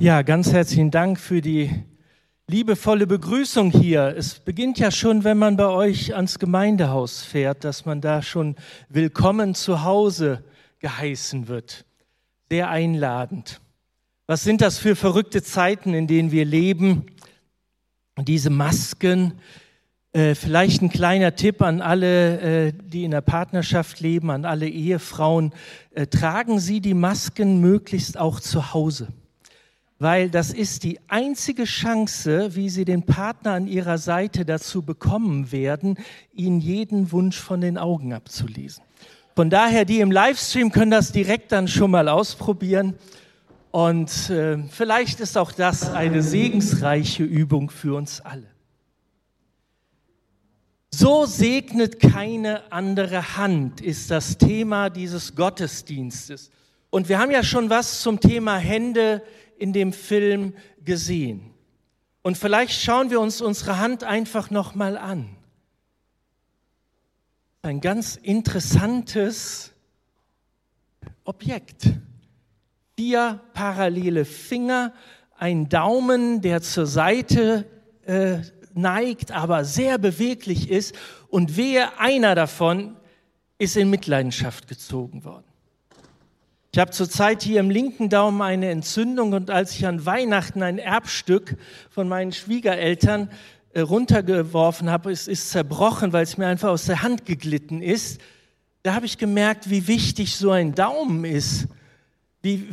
Ja, ganz herzlichen Dank für die liebevolle Begrüßung hier. Es beginnt ja schon, wenn man bei euch ans Gemeindehaus fährt, dass man da schon willkommen zu Hause geheißen wird. Sehr einladend. Was sind das für verrückte Zeiten, in denen wir leben? Diese Masken. Äh, vielleicht ein kleiner Tipp an alle, äh, die in der Partnerschaft leben, an alle Ehefrauen. Äh, tragen Sie die Masken möglichst auch zu Hause weil das ist die einzige Chance, wie Sie den Partner an Ihrer Seite dazu bekommen werden, Ihnen jeden Wunsch von den Augen abzulesen. Von daher, die im Livestream können das direkt dann schon mal ausprobieren. Und äh, vielleicht ist auch das eine segensreiche Übung für uns alle. So segnet keine andere Hand, ist das Thema dieses Gottesdienstes. Und wir haben ja schon was zum Thema Hände in dem Film gesehen. Und vielleicht schauen wir uns unsere Hand einfach noch mal an. Ein ganz interessantes Objekt. Vier parallele Finger, ein Daumen, der zur Seite äh, neigt, aber sehr beweglich ist. Und wehe, einer davon ist in Mitleidenschaft gezogen worden. Ich habe zurzeit hier im linken Daumen eine Entzündung und als ich an Weihnachten ein Erbstück von meinen Schwiegereltern äh, runtergeworfen habe, es ist zerbrochen, weil es mir einfach aus der Hand geglitten ist, da habe ich gemerkt, wie wichtig so ein Daumen ist, wie,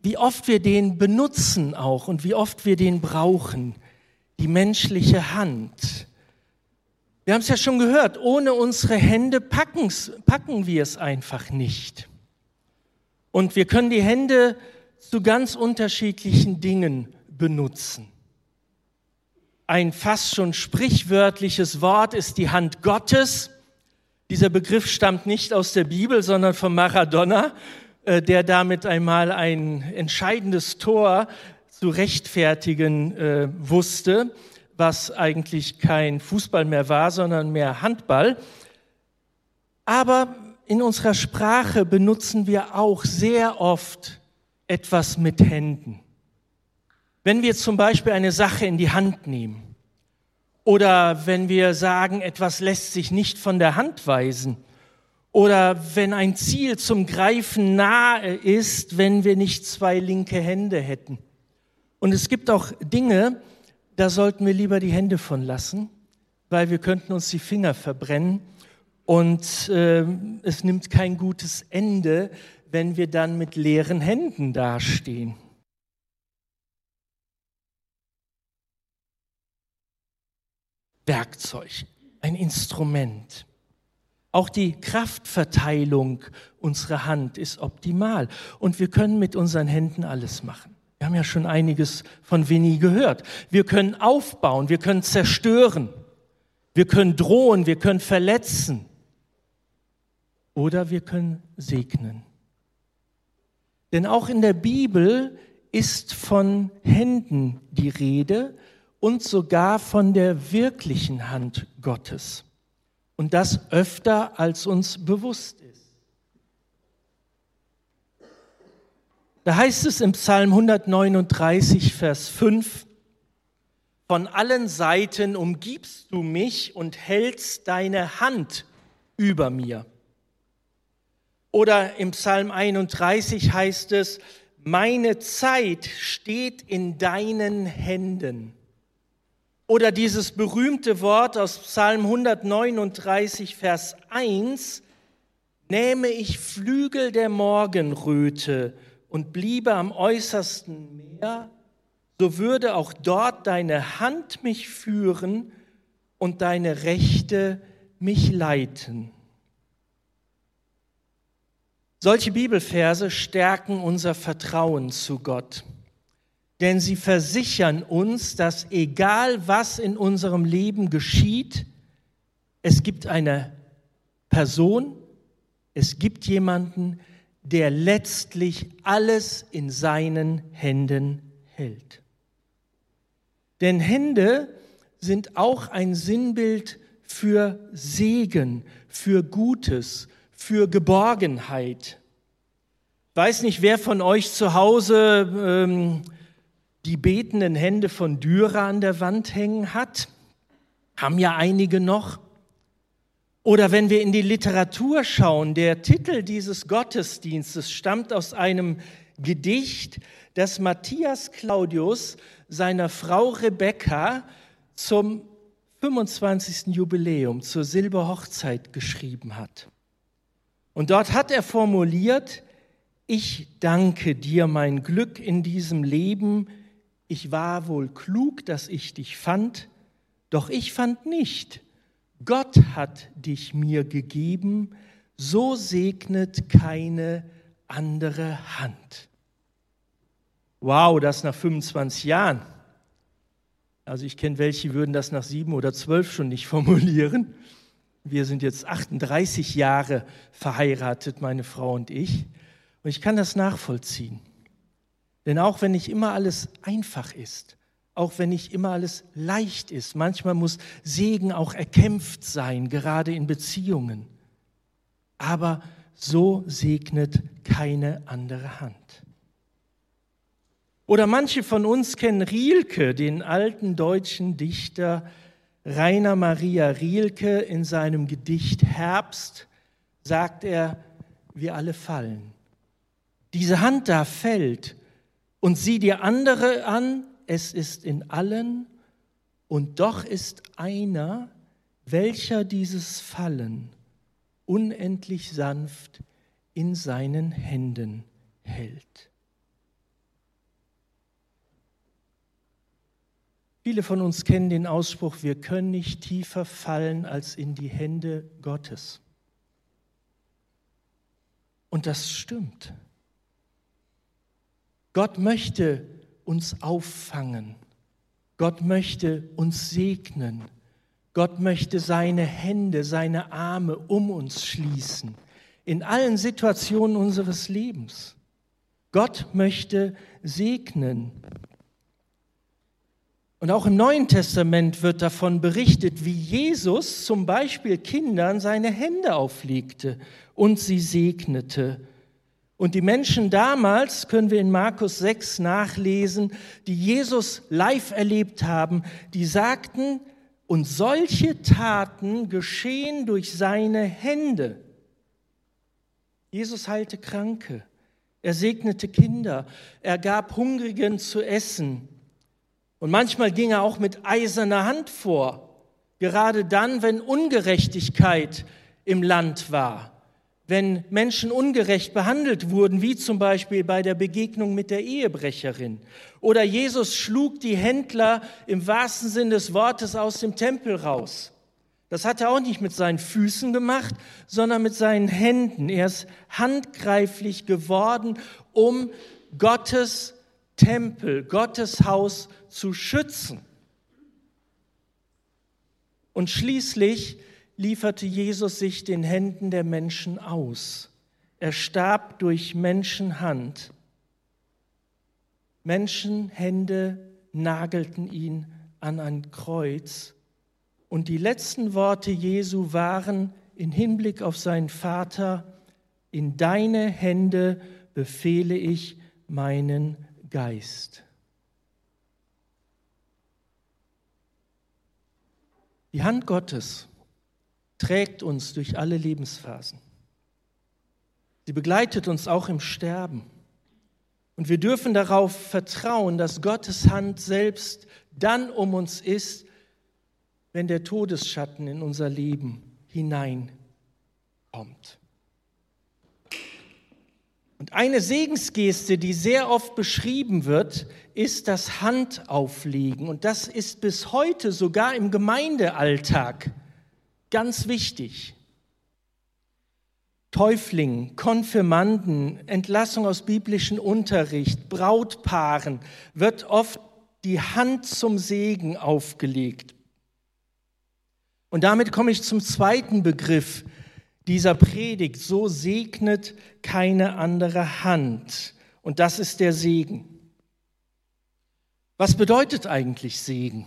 wie oft wir den benutzen auch und wie oft wir den brauchen, die menschliche Hand. Wir haben es ja schon gehört, ohne unsere Hände packen wir es einfach nicht. Und wir können die Hände zu ganz unterschiedlichen Dingen benutzen. Ein fast schon sprichwörtliches Wort ist die Hand Gottes. Dieser Begriff stammt nicht aus der Bibel, sondern von Maradona, äh, der damit einmal ein entscheidendes Tor zu rechtfertigen äh, wusste, was eigentlich kein Fußball mehr war, sondern mehr Handball. Aber in unserer Sprache benutzen wir auch sehr oft etwas mit Händen. Wenn wir zum Beispiel eine Sache in die Hand nehmen oder wenn wir sagen, etwas lässt sich nicht von der Hand weisen oder wenn ein Ziel zum Greifen nahe ist, wenn wir nicht zwei linke Hände hätten. Und es gibt auch Dinge, da sollten wir lieber die Hände von lassen, weil wir könnten uns die Finger verbrennen und äh, es nimmt kein gutes Ende, wenn wir dann mit leeren Händen dastehen. Werkzeug, ein Instrument. Auch die Kraftverteilung unserer Hand ist optimal und wir können mit unseren Händen alles machen. Wir haben ja schon einiges von Winnie gehört. Wir können aufbauen, wir können zerstören, wir können drohen, wir können verletzen oder wir können segnen. Denn auch in der Bibel ist von Händen die Rede und sogar von der wirklichen Hand Gottes. Und das öfter als uns bewusst ist. Da heißt es im Psalm 139, Vers 5, von allen Seiten umgibst du mich und hältst deine Hand über mir. Oder im Psalm 31 heißt es, meine Zeit steht in deinen Händen. Oder dieses berühmte Wort aus Psalm 139, Vers 1, nähme ich Flügel der Morgenröte und bliebe am äußersten Meer, so würde auch dort deine Hand mich führen und deine Rechte mich leiten. Solche Bibelverse stärken unser Vertrauen zu Gott, denn sie versichern uns, dass egal was in unserem Leben geschieht, es gibt eine Person, es gibt jemanden, der letztlich alles in seinen Händen hält. Denn Hände sind auch ein Sinnbild für Segen, für Gutes, für Geborgenheit. Weiß nicht, wer von euch zu Hause ähm, die betenden Hände von Dürer an der Wand hängen hat. Haben ja einige noch. Oder wenn wir in die Literatur schauen, der Titel dieses Gottesdienstes stammt aus einem Gedicht, das Matthias Claudius seiner Frau Rebekka zum 25. Jubiläum, zur Silberhochzeit geschrieben hat. Und dort hat er formuliert, ich danke dir mein Glück in diesem Leben, ich war wohl klug, dass ich dich fand, doch ich fand nicht, Gott hat dich mir gegeben, so segnet keine andere Hand. Wow, das nach 25 Jahren. Also ich kenne welche, die würden das nach sieben oder zwölf schon nicht formulieren. Wir sind jetzt 38 Jahre verheiratet, meine Frau und ich. Und ich kann das nachvollziehen. Denn auch wenn nicht immer alles einfach ist, auch wenn nicht immer alles leicht ist, manchmal muss Segen auch erkämpft sein, gerade in Beziehungen. Aber so segnet keine andere Hand. Oder manche von uns kennen Rielke, den alten deutschen Dichter Rainer Maria Rielke. In seinem Gedicht Herbst sagt er, wir alle fallen. Diese Hand da fällt und sieh dir andere an, es ist in allen und doch ist einer, welcher dieses Fallen unendlich sanft in seinen Händen hält. Viele von uns kennen den Ausspruch, wir können nicht tiefer fallen als in die Hände Gottes. Und das stimmt. Gott möchte uns auffangen. Gott möchte uns segnen. Gott möchte seine Hände, seine Arme um uns schließen. In allen Situationen unseres Lebens. Gott möchte segnen. Und auch im Neuen Testament wird davon berichtet, wie Jesus zum Beispiel Kindern seine Hände auflegte und sie segnete. Und die Menschen damals, können wir in Markus 6 nachlesen, die Jesus live erlebt haben, die sagten, und solche Taten geschehen durch seine Hände. Jesus heilte Kranke, er segnete Kinder, er gab Hungrigen zu essen, und manchmal ging er auch mit eiserner Hand vor, gerade dann, wenn Ungerechtigkeit im Land war, wenn Menschen ungerecht behandelt wurden, wie zum Beispiel bei der Begegnung mit der Ehebrecherin. Oder Jesus schlug die Händler im wahrsten Sinn des Wortes aus dem Tempel raus. Das hat er auch nicht mit seinen Füßen gemacht, sondern mit seinen Händen. Er ist handgreiflich geworden, um Gottes Tempel, Gottes Haus zu schützen. Und schließlich lieferte Jesus sich den Händen der Menschen aus. Er starb durch Menschenhand. Menschenhände nagelten ihn an ein Kreuz. Und die letzten Worte Jesu waren in Hinblick auf seinen Vater, in deine Hände befehle ich meinen Geist. Die Hand Gottes trägt uns durch alle Lebensphasen. Sie begleitet uns auch im Sterben. Und wir dürfen darauf vertrauen, dass Gottes Hand selbst dann um uns ist, wenn der Todesschatten in unser Leben hineinkommt. Und eine Segensgeste, die sehr oft beschrieben wird, ist das Handauflegen. Und das ist bis heute sogar im Gemeindealltag ganz wichtig. Täuflingen, Konfirmanden, Entlassung aus biblischen Unterricht, Brautpaaren wird oft die Hand zum Segen aufgelegt. Und damit komme ich zum zweiten Begriff, dieser Predigt, so segnet keine andere Hand. Und das ist der Segen. Was bedeutet eigentlich Segen?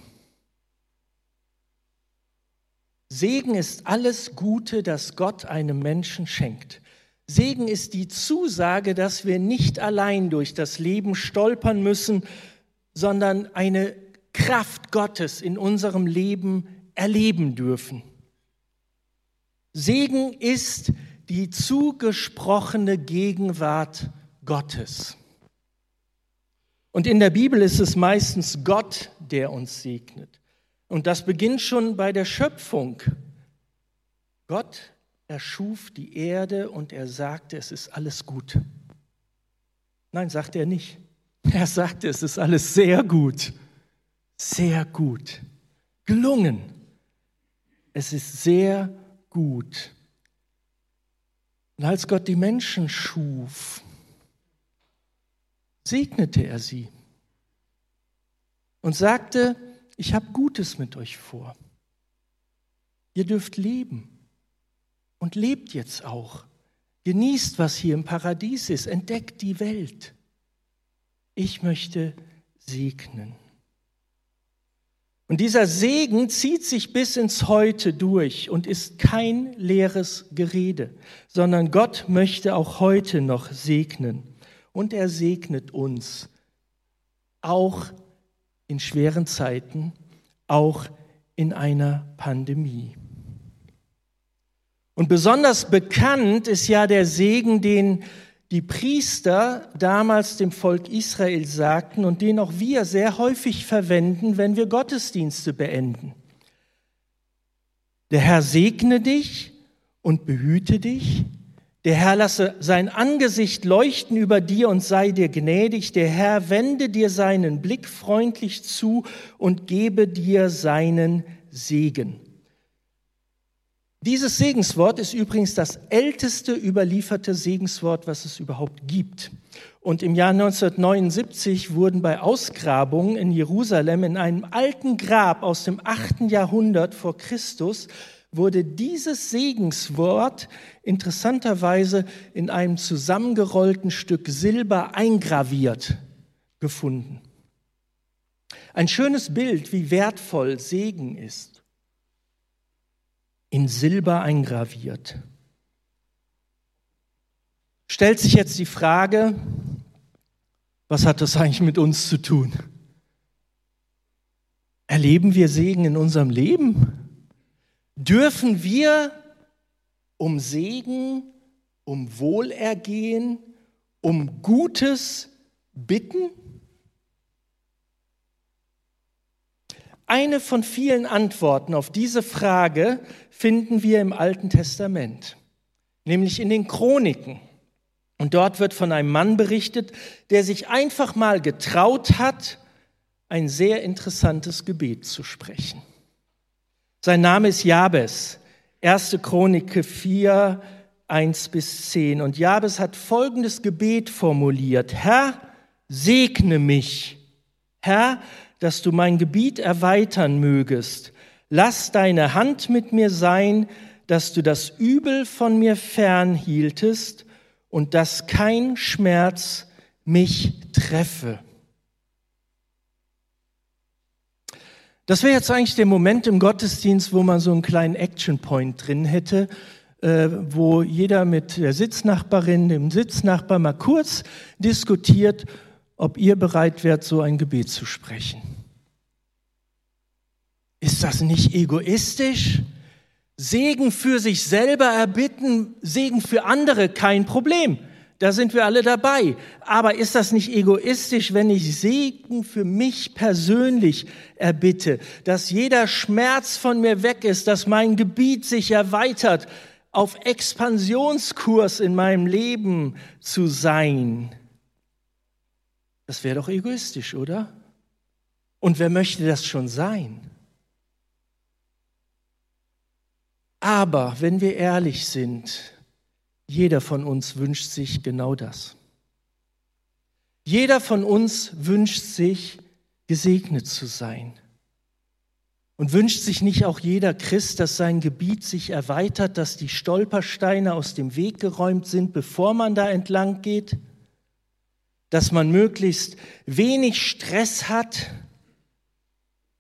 Segen ist alles Gute, das Gott einem Menschen schenkt. Segen ist die Zusage, dass wir nicht allein durch das Leben stolpern müssen, sondern eine Kraft Gottes in unserem Leben erleben dürfen. Segen ist die zugesprochene Gegenwart Gottes. Und in der Bibel ist es meistens Gott, der uns segnet. Und das beginnt schon bei der Schöpfung. Gott erschuf die Erde und er sagte, es ist alles gut. Nein, sagte er nicht. Er sagte, es ist alles sehr gut. Sehr gut. Gelungen. Es ist sehr gut. Und als Gott die Menschen schuf, segnete er sie und sagte, ich habe Gutes mit euch vor. Ihr dürft leben und lebt jetzt auch. Genießt, was hier im Paradies ist, entdeckt die Welt. Ich möchte segnen. Und dieser Segen zieht sich bis ins Heute durch und ist kein leeres Gerede, sondern Gott möchte auch heute noch segnen. Und er segnet uns, auch in schweren Zeiten, auch in einer Pandemie. Und besonders bekannt ist ja der Segen, den die Priester damals dem Volk Israel sagten und den auch wir sehr häufig verwenden, wenn wir Gottesdienste beenden. Der Herr segne dich und behüte dich. Der Herr lasse sein Angesicht leuchten über dir und sei dir gnädig. Der Herr wende dir seinen Blick freundlich zu und gebe dir seinen Segen. Dieses Segenswort ist übrigens das älteste überlieferte Segenswort, was es überhaupt gibt. Und im Jahr 1979 wurden bei Ausgrabungen in Jerusalem in einem alten Grab aus dem 8. Jahrhundert vor Christus wurde dieses Segenswort interessanterweise in einem zusammengerollten Stück Silber eingraviert gefunden. Ein schönes Bild, wie wertvoll Segen ist. In Silber eingraviert. Stellt sich jetzt die Frage, was hat das eigentlich mit uns zu tun? Erleben wir Segen in unserem Leben? Dürfen wir um Segen, um Wohlergehen, um Gutes bitten? Eine von vielen Antworten auf diese Frage finden wir im Alten Testament, nämlich in den Chroniken. Und dort wird von einem Mann berichtet, der sich einfach mal getraut hat, ein sehr interessantes Gebet zu sprechen. Sein Name ist Jabes. 1. Chronik 4, 1 bis 10. Und Jabes hat folgendes Gebet formuliert. Herr, segne mich. Herr, dass du mein Gebiet erweitern mögest. Lass deine Hand mit mir sein, dass du das Übel von mir fernhieltest und dass kein Schmerz mich treffe. Das wäre jetzt eigentlich der Moment im Gottesdienst, wo man so einen kleinen Action Point drin hätte, äh, wo jeder mit der Sitznachbarin, dem Sitznachbar mal kurz diskutiert, ob ihr bereit wärt, so ein Gebet zu sprechen. Ist das nicht egoistisch? Segen für sich selber erbitten, Segen für andere, kein Problem. Da sind wir alle dabei. Aber ist das nicht egoistisch, wenn ich Segen für mich persönlich erbitte, dass jeder Schmerz von mir weg ist, dass mein Gebiet sich erweitert, auf Expansionskurs in meinem Leben zu sein? Das wäre doch egoistisch, oder? Und wer möchte das schon sein? Aber wenn wir ehrlich sind, jeder von uns wünscht sich genau das. Jeder von uns wünscht sich, gesegnet zu sein. Und wünscht sich nicht auch jeder Christ, dass sein Gebiet sich erweitert, dass die Stolpersteine aus dem Weg geräumt sind, bevor man da entlang geht? Dass man möglichst wenig Stress hat,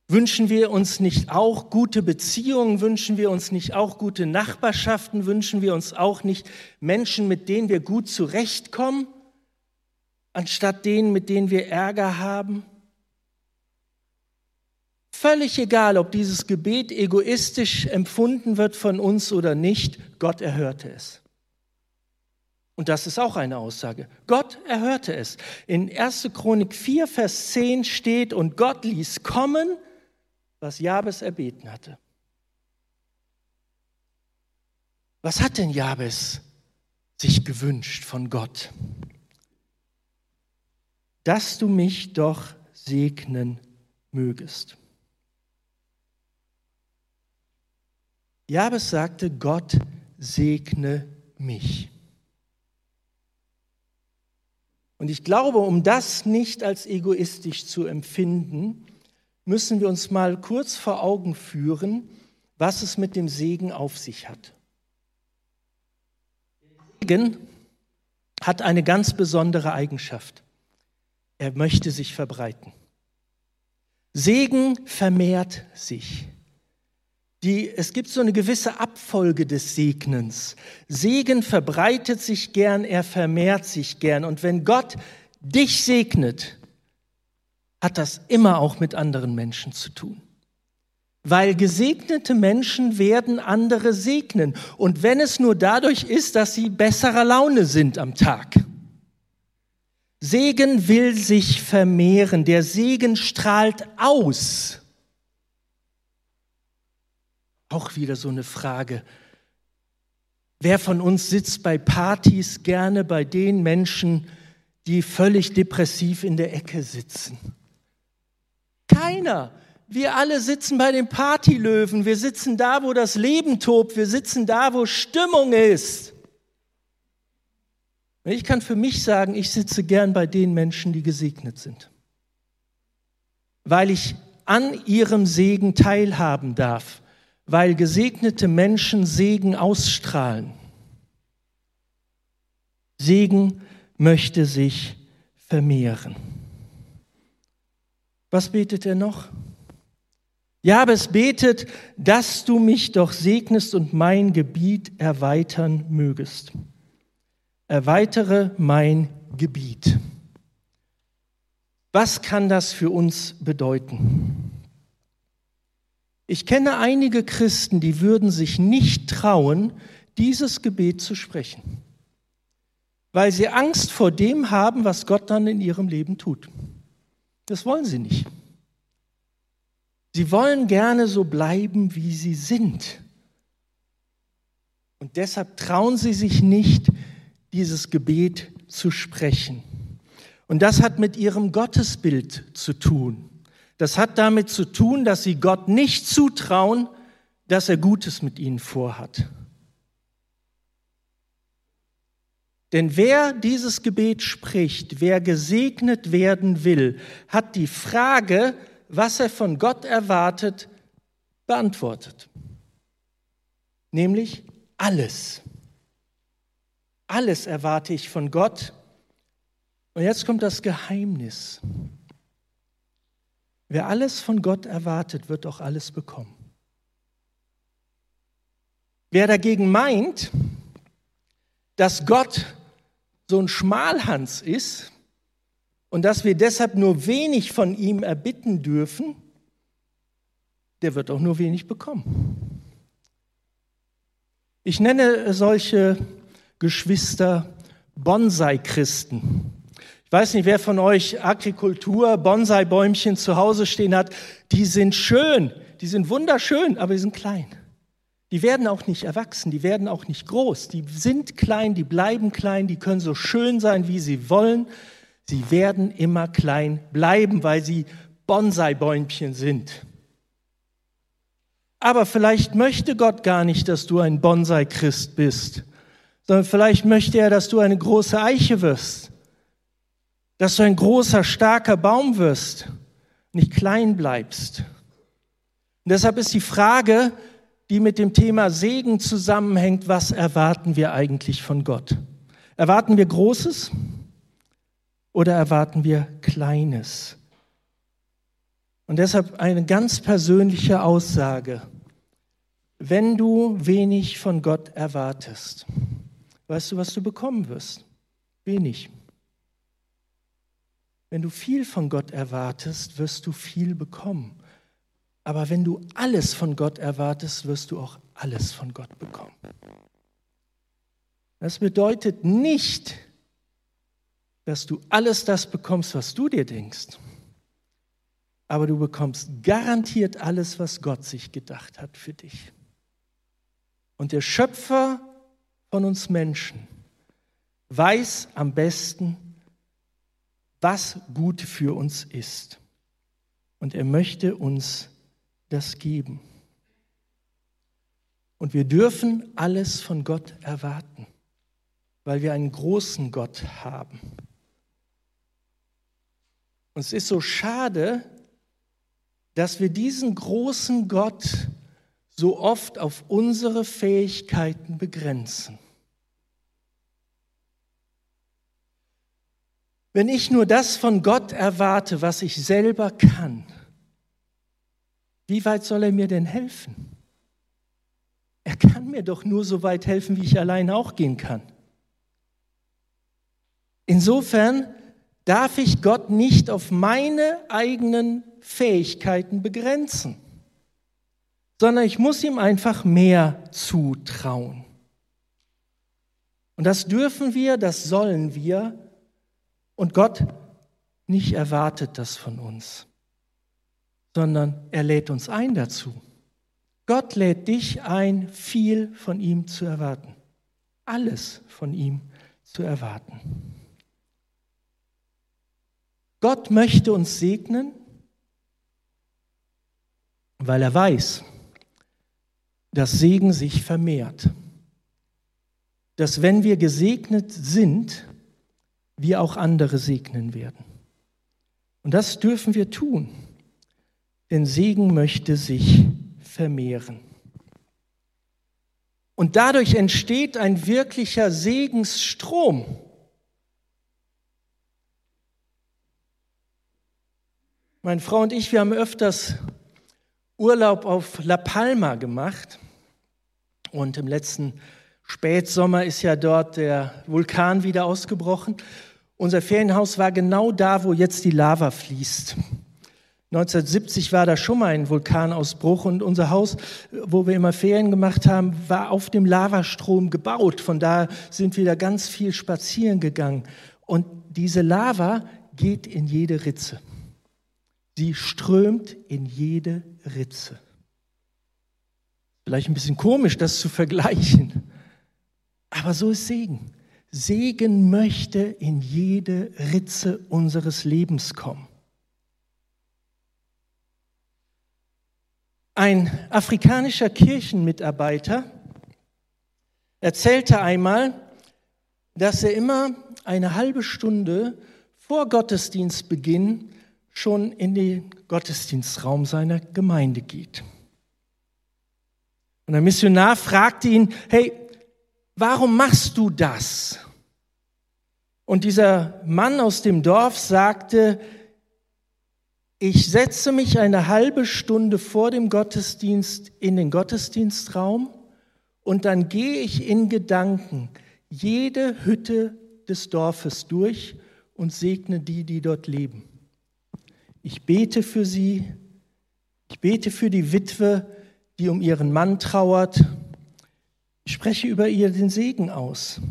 Wünschen wir uns nicht auch gute Beziehungen? Wünschen wir uns nicht auch gute Nachbarschaften? Wünschen wir uns auch nicht Menschen, mit denen wir gut zurechtkommen, anstatt denen, mit denen wir Ärger haben? Völlig egal, ob dieses Gebet egoistisch empfunden wird von uns oder nicht, Gott erhörte es. Und das ist auch eine Aussage. Gott erhörte es. In 1. Chronik 4, Vers 10 steht, und Gott ließ kommen, was Jabes erbeten hatte. Was hat denn Jabes sich gewünscht von Gott? Dass du mich doch segnen mögest. Jabes sagte, Gott segne mich. Und ich glaube, um das nicht als egoistisch zu empfinden, müssen wir uns mal kurz vor Augen führen, was es mit dem Segen auf sich hat. Segen hat eine ganz besondere Eigenschaft. Er möchte sich verbreiten. Segen vermehrt sich. Die, es gibt so eine gewisse Abfolge des Segnens. Segen verbreitet sich gern, er vermehrt sich gern. Und wenn Gott dich segnet, hat das immer auch mit anderen Menschen zu tun. Weil gesegnete Menschen werden andere segnen. Und wenn es nur dadurch ist, dass sie besserer Laune sind am Tag. Segen will sich vermehren. Der Segen strahlt aus. Auch wieder so eine Frage. Wer von uns sitzt bei Partys gerne bei den Menschen, die völlig depressiv in der Ecke sitzen? Keiner. Wir alle sitzen bei den Partylöwen. Wir sitzen da, wo das Leben tobt. Wir sitzen da, wo Stimmung ist. Ich kann für mich sagen, ich sitze gern bei den Menschen, die gesegnet sind, weil ich an ihrem Segen teilhaben darf weil gesegnete Menschen Segen ausstrahlen. Segen möchte sich vermehren. Was betet er noch? Jabes betet, dass du mich doch segnest und mein Gebiet erweitern mögest. Erweitere mein Gebiet. Was kann das für uns bedeuten? Ich kenne einige Christen, die würden sich nicht trauen, dieses Gebet zu sprechen, weil sie Angst vor dem haben, was Gott dann in ihrem Leben tut. Das wollen sie nicht. Sie wollen gerne so bleiben, wie sie sind. Und deshalb trauen sie sich nicht, dieses Gebet zu sprechen. Und das hat mit ihrem Gottesbild zu tun. Das hat damit zu tun, dass sie Gott nicht zutrauen, dass er Gutes mit ihnen vorhat. Denn wer dieses Gebet spricht, wer gesegnet werden will, hat die Frage, was er von Gott erwartet, beantwortet. Nämlich alles. Alles erwarte ich von Gott. Und jetzt kommt das Geheimnis. Wer alles von Gott erwartet, wird auch alles bekommen. Wer dagegen meint, dass Gott so ein Schmalhans ist und dass wir deshalb nur wenig von ihm erbitten dürfen, der wird auch nur wenig bekommen. Ich nenne solche Geschwister Bonsai-Christen weiß nicht, wer von euch Agrikultur, Bonsai-Bäumchen zu Hause stehen hat. Die sind schön, die sind wunderschön, aber die sind klein. Die werden auch nicht erwachsen, die werden auch nicht groß. Die sind klein, die bleiben klein, die können so schön sein, wie sie wollen. Sie werden immer klein bleiben, weil sie Bonsai-Bäumchen sind. Aber vielleicht möchte Gott gar nicht, dass du ein Bonsai-Christ bist, sondern vielleicht möchte er, dass du eine große Eiche wirst dass du ein großer, starker Baum wirst, nicht klein bleibst. Und deshalb ist die Frage, die mit dem Thema Segen zusammenhängt, was erwarten wir eigentlich von Gott? Erwarten wir Großes oder erwarten wir Kleines? Und deshalb eine ganz persönliche Aussage. Wenn du wenig von Gott erwartest, weißt du, was du bekommen wirst? Wenig. Wenn du viel von Gott erwartest, wirst du viel bekommen. Aber wenn du alles von Gott erwartest, wirst du auch alles von Gott bekommen. Das bedeutet nicht, dass du alles das bekommst, was du dir denkst. Aber du bekommst garantiert alles, was Gott sich gedacht hat für dich. Und der Schöpfer von uns Menschen weiß am besten, was gut für uns ist. Und er möchte uns das geben. Und wir dürfen alles von Gott erwarten, weil wir einen großen Gott haben. Und es ist so schade, dass wir diesen großen Gott so oft auf unsere Fähigkeiten begrenzen. Wenn ich nur das von Gott erwarte, was ich selber kann, wie weit soll er mir denn helfen? Er kann mir doch nur so weit helfen, wie ich allein auch gehen kann. Insofern darf ich Gott nicht auf meine eigenen Fähigkeiten begrenzen, sondern ich muss ihm einfach mehr zutrauen. Und das dürfen wir, das sollen wir. Und Gott nicht erwartet das von uns, sondern er lädt uns ein dazu. Gott lädt dich ein, viel von ihm zu erwarten, alles von ihm zu erwarten. Gott möchte uns segnen, weil er weiß, dass Segen sich vermehrt. Dass wenn wir gesegnet sind, wir auch andere segnen werden. Und das dürfen wir tun, denn Segen möchte sich vermehren. Und dadurch entsteht ein wirklicher Segensstrom. Meine Frau und ich, wir haben öfters Urlaub auf La Palma gemacht. Und im letzten Spätsommer ist ja dort der Vulkan wieder ausgebrochen. Unser Ferienhaus war genau da, wo jetzt die Lava fließt. 1970 war da schon mal ein Vulkanausbruch und unser Haus, wo wir immer Ferien gemacht haben, war auf dem Lavastrom gebaut. Von da sind wir da ganz viel spazieren gegangen. Und diese Lava geht in jede Ritze. Sie strömt in jede Ritze. Vielleicht ein bisschen komisch, das zu vergleichen, aber so ist Segen. Segen möchte in jede Ritze unseres Lebens kommen. Ein afrikanischer Kirchenmitarbeiter erzählte einmal, dass er immer eine halbe Stunde vor Gottesdienstbeginn schon in den Gottesdienstraum seiner Gemeinde geht. Und der Missionar fragte ihn, hey, warum machst du das? Und dieser Mann aus dem Dorf sagte, ich setze mich eine halbe Stunde vor dem Gottesdienst in den Gottesdienstraum und dann gehe ich in Gedanken jede Hütte des Dorfes durch und segne die, die dort leben. Ich bete für sie. Ich bete für die Witwe, die um ihren Mann trauert. Ich spreche über ihr den Segen aus.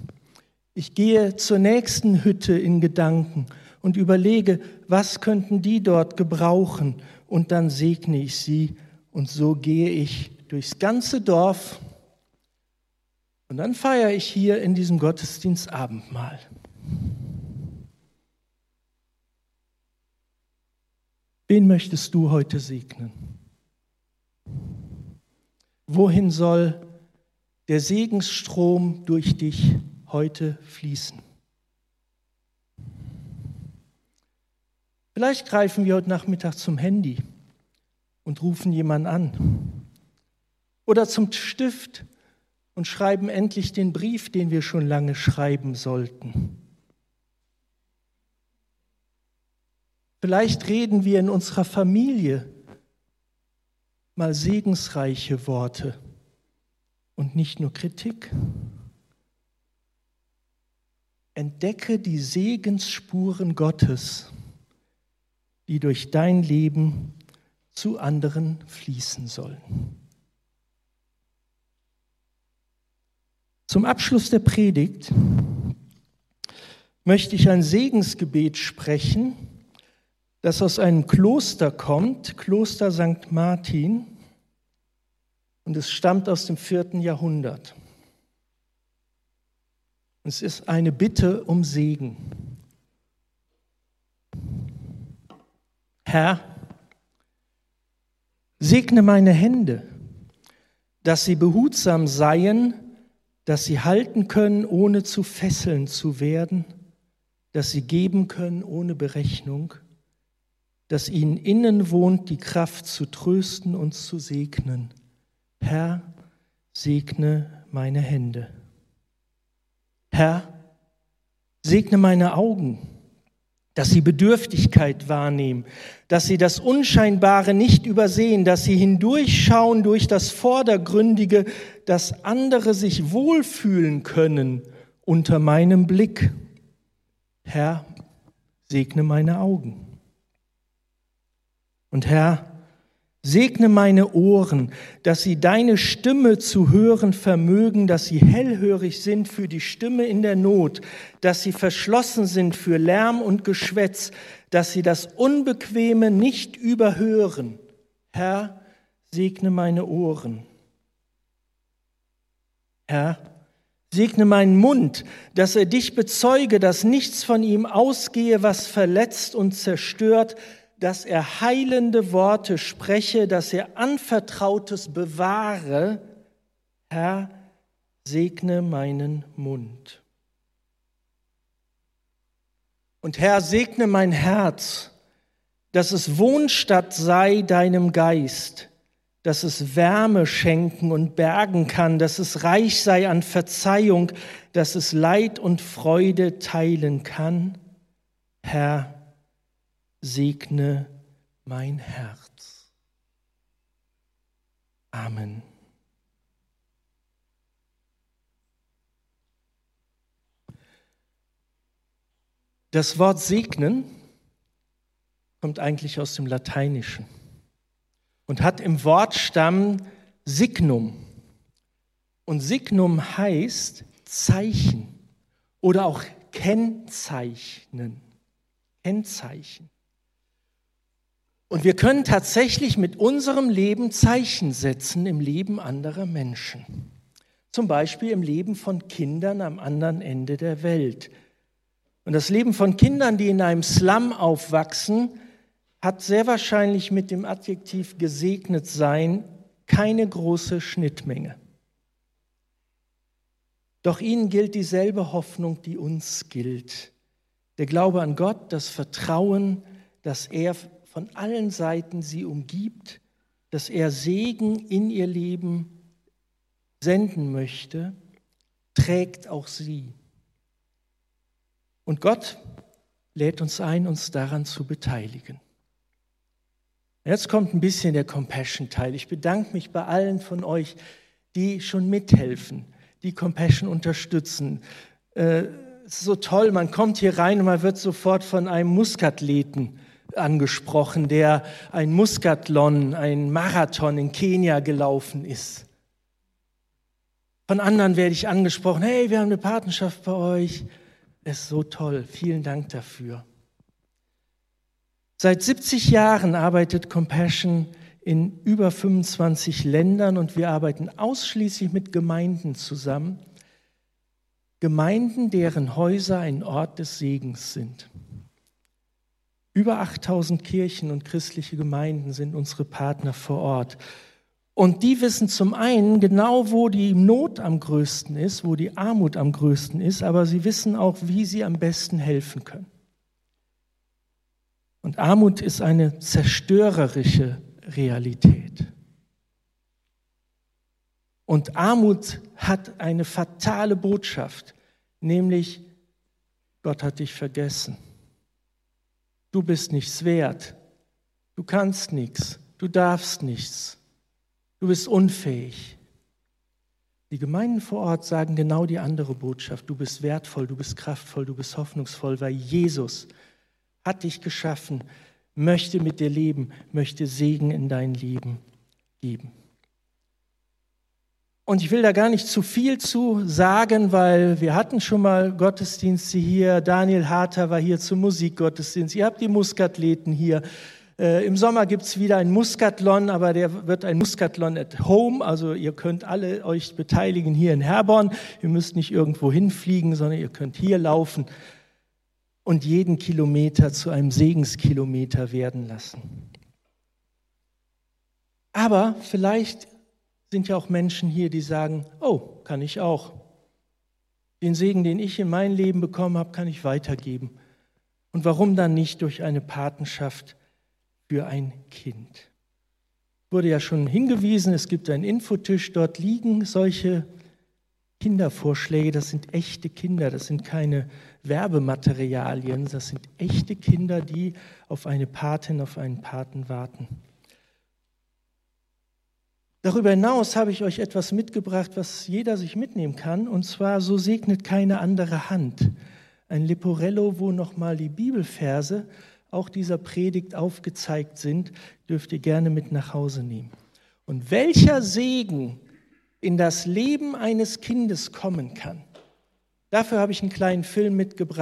Ich gehe zur nächsten Hütte in Gedanken und überlege, was könnten die dort gebrauchen und dann segne ich sie und so gehe ich durchs ganze Dorf und dann feiere ich hier in diesem Gottesdienst Abendmahl. Wen möchtest du heute segnen? Wohin soll der Segensstrom durch dich heute fließen? Vielleicht greifen wir heute Nachmittag zum Handy und rufen jemanden an. Oder zum Stift und schreiben endlich den Brief, den wir schon lange schreiben sollten. Vielleicht reden wir in unserer Familie mal segensreiche Worte und nicht nur Kritik. Entdecke die Segensspuren Gottes, die durch dein Leben zu anderen fließen sollen. Zum Abschluss der Predigt möchte ich ein Segensgebet sprechen, das aus einem Kloster kommt, Kloster St. Martin, und es stammt aus dem vierten Jahrhundert. Es ist eine Bitte um Segen. Herr, segne meine Hände, dass sie behutsam seien, dass sie halten können, ohne zu fesseln zu werden, dass sie geben können ohne Berechnung, dass ihnen innen wohnt die Kraft zu trösten und zu segnen. Herr, segne meine Hände. Herr, segne meine Augen, dass sie Bedürftigkeit wahrnehmen, dass sie das Unscheinbare nicht übersehen, dass sie hindurchschauen durch das Vordergründige, dass andere sich wohlfühlen können unter meinem Blick. Herr, segne meine Augen. Und Herr, segne meine Ohren, dass sie deine Stimme zu hören vermögen, dass sie hellhörig sind für die Stimme in der Not, dass sie verschlossen sind für Lärm und Geschwätz, dass sie das Unbequeme nicht überhören. Herr, segne meine Ohren. Herr, segne meinen Mund, dass er dich bezeuge, dass nichts von ihm ausgehe, was verletzt und zerstört, dass er heilende Worte spreche, dass er Anvertrautes bewahre. Herr, segne meinen Mund. Und Herr, segne mein Herz, dass es Wohnstatt sei deinem Geist, dass es Wärme schenken und bergen kann, dass es reich sei an Verzeihung, dass es Leid und Freude teilen kann. Herr, segne mein Herz. Amen. Das Wort segnen kommt eigentlich aus dem Lateinischen und hat im Wortstamm Signum. Und Signum heißt Zeichen oder auch Kennzeichnen. Kennzeichen. Und wir können tatsächlich mit unserem Leben Zeichen setzen im Leben anderer Menschen. Zum Beispiel im Leben von Kindern am anderen Ende der Welt. Und das Leben von Kindern, die in einem Slum aufwachsen, hat sehr wahrscheinlich mit dem Adjektiv gesegnet sein keine große Schnittmenge. Doch ihnen gilt dieselbe Hoffnung, die uns gilt. Der Glaube an Gott, das Vertrauen, dass er von allen Seiten sie umgibt, dass er Segen in ihr Leben senden möchte, trägt auch sie. Und Gott lädt uns ein, uns daran zu beteiligen. Jetzt kommt ein bisschen der Compassion-Teil. Ich bedanke mich bei allen von euch, die schon mithelfen, die Compassion unterstützen. Äh, es ist so toll, man kommt hier rein und man wird sofort von einem Muskathleten angesprochen, der ein Muskatlon, ein Marathon in Kenia gelaufen ist. Von anderen werde ich angesprochen, hey, wir haben eine Partnerschaft bei euch. Es ist so toll, vielen Dank dafür. Seit 70 Jahren arbeitet Compassion in über 25 Ländern und wir arbeiten ausschließlich mit Gemeinden zusammen. Gemeinden, deren Häuser ein Ort des Segens sind. Über 8000 Kirchen und christliche Gemeinden sind unsere Partner vor Ort. Und die wissen zum einen genau, wo die Not am größten ist, wo die Armut am größten ist, aber sie wissen auch, wie sie am besten helfen können. Und Armut ist eine zerstörerische Realität. Und Armut hat eine fatale Botschaft, nämlich Gott hat dich vergessen. Du bist nichts wert. Du kannst nichts. Du darfst nichts. Du bist unfähig. Die Gemeinden vor Ort sagen genau die andere Botschaft. Du bist wertvoll, du bist kraftvoll, du bist hoffnungsvoll, weil Jesus hat dich geschaffen möchte mit dir leben, möchte Segen in dein Leben geben. Und ich will da gar nicht zu viel zu sagen, weil wir hatten schon mal Gottesdienste hier. Daniel Harter war hier zum Musikgottesdienst. Ihr habt die Muskathleten hier. Äh, Im Sommer gibt es wieder ein Muskatlon, aber der wird ein Muskatlon at Home. Also ihr könnt alle euch beteiligen hier in Herborn. Ihr müsst nicht irgendwo hinfliegen, sondern ihr könnt hier laufen und jeden Kilometer zu einem Segenskilometer werden lassen. Aber vielleicht sind ja auch Menschen hier, die sagen, oh, kann ich auch. Den Segen, den ich in mein Leben bekommen habe, kann ich weitergeben. Und warum dann nicht durch eine Patenschaft für ein Kind? Wurde ja schon hingewiesen, es gibt einen Infotisch, dort liegen solche Kindervorschläge, das sind echte Kinder, das sind keine Werbematerialien, das sind echte Kinder, die auf eine Patin, auf einen Paten warten. Darüber hinaus habe ich euch etwas mitgebracht, was jeder sich mitnehmen kann, und zwar so segnet keine andere Hand. Ein Leporello, wo nochmal die Bibelverse auch dieser Predigt aufgezeigt sind, dürft ihr gerne mit nach Hause nehmen. Und welcher Segen in das Leben eines Kindes kommen kann, dafür habe ich einen kleinen Film mitgebracht.